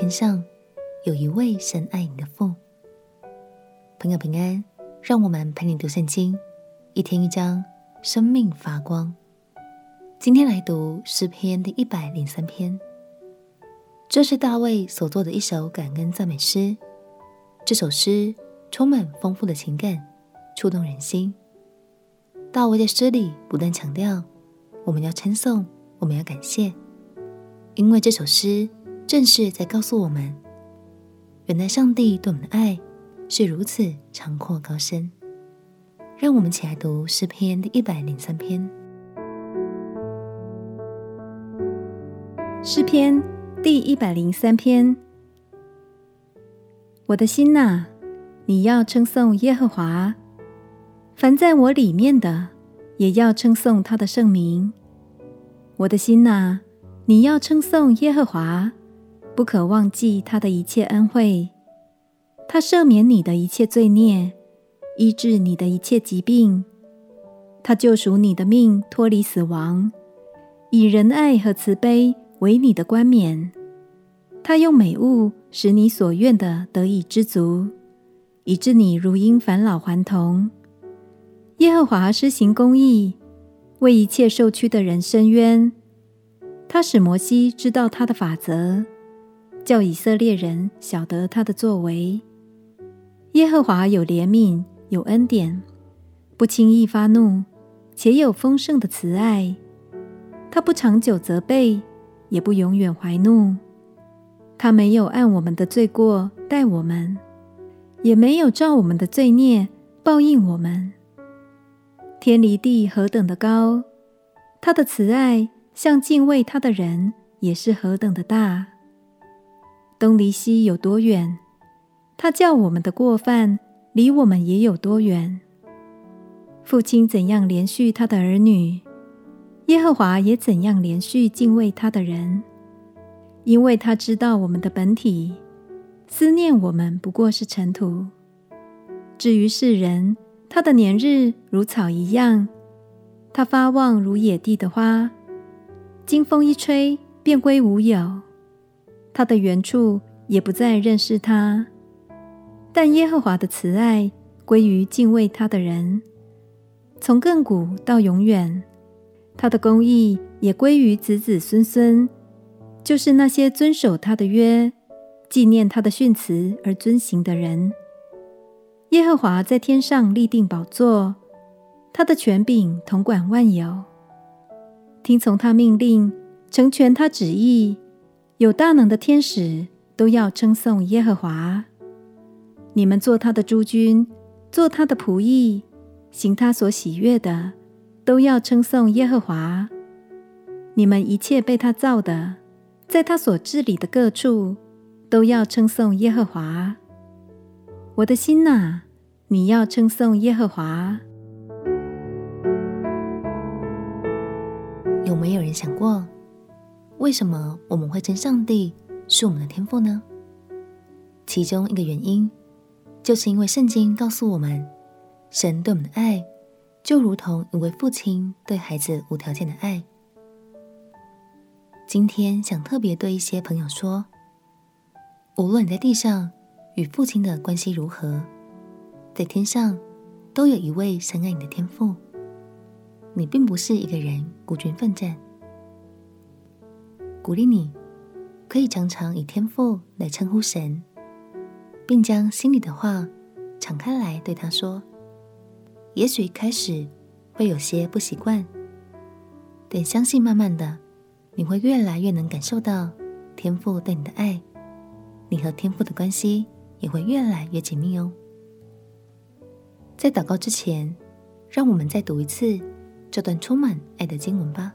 天上有一位深爱你的父。朋友平安，让我们陪你读圣经，一天一章，生命发光。今天来读诗篇第一百零三篇，这是大卫所作的一首感恩赞美诗。这首诗充满丰富的情感，触动人心。大卫在诗里不断强调，我们要称颂，我们要感谢，因为这首诗正是在告诉我们，原来上帝对我们的爱是如此长阔高深。让我们起来读诗篇第一百零三篇。诗篇第一百零三篇，我的心哪，你要称颂耶和华；凡在我里面的，也要称颂他的圣名。我的心哪，你要称颂耶和华，不可忘记他的一切恩惠。他赦免你的一切罪孽，医治你的一切疾病。他救赎你的命，脱离死亡，以仁爱和慈悲。为你的冠冕，他用美物使你所愿的得以知足，以致你如婴返老还童。耶和华施行公义，为一切受屈的人伸冤。他使摩西知道他的法则，叫以色列人晓得他的作为。耶和华有怜悯，有恩典，不轻易发怒，且有丰盛的慈爱。他不长久责备。也不永远怀怒，他没有按我们的罪过待我们，也没有照我们的罪孽报应我们。天离地何等的高，他的慈爱向敬畏他的人也是何等的大。东离西有多远，他叫我们的过犯离我们也有多远。父亲怎样连续他的儿女，耶和华也怎样连续敬畏他的人，因为他知道我们的本体，思念我们不过是尘土。至于世人，他的年日如草一样，他发旺如野地的花，经风一吹便归无有。他的原处也不再认识他，但耶和华的慈爱归于敬畏他的人，从亘古到永远。他的公义也归于子子孙孙，就是那些遵守他的约、纪念他的训词而遵行的人。耶和华在天上立定宝座，他的权柄统管万有。听从他命令，成全他旨意，有大能的天使都要称颂耶和华。你们做他的诸君，做他的仆役，行他所喜悦的。都要称颂耶和华。你们一切被他造的，在他所治理的各处，都要称颂耶和华。我的心哪，你要称颂耶和华。有没有人想过，为什么我们会称上帝是我们的天赋呢？其中一个原因，就是因为圣经告诉我们，神对我们的爱。就如同一位父亲对孩子无条件的爱。今天想特别对一些朋友说：无论你在地上与父亲的关系如何，在天上都有一位深爱你的天父。你并不是一个人孤军奋战。鼓励你，可以常常以天父来称呼神，并将心里的话敞开来对他说。也许一开始会有些不习惯，但相信慢慢的，你会越来越能感受到天父对你的爱，你和天父的关系也会越来越紧密哦。在祷告之前，让我们再读一次这段充满爱的经文吧。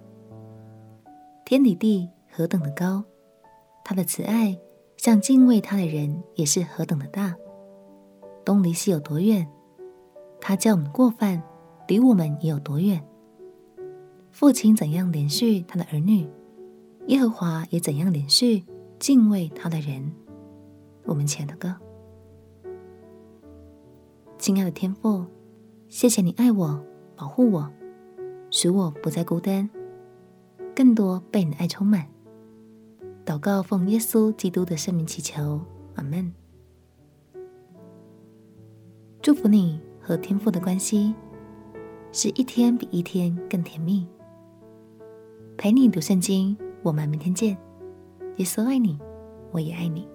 天离地何等的高，他的慈爱向敬畏他的人也是何等的大。东离西有多远？他叫我们过犯，离我们也有多远？父亲怎样连续他的儿女，耶和华也怎样连续敬畏他的人。我们前的歌，亲爱的天父，谢谢你爱我，保护我，使我不再孤单，更多被你的爱充满。祷告，奉耶稣基督的圣名祈求，阿门。祝福你和天父的关系是一天比一天更甜蜜。陪你读圣经，我们明天见。耶稣爱你，我也爱你。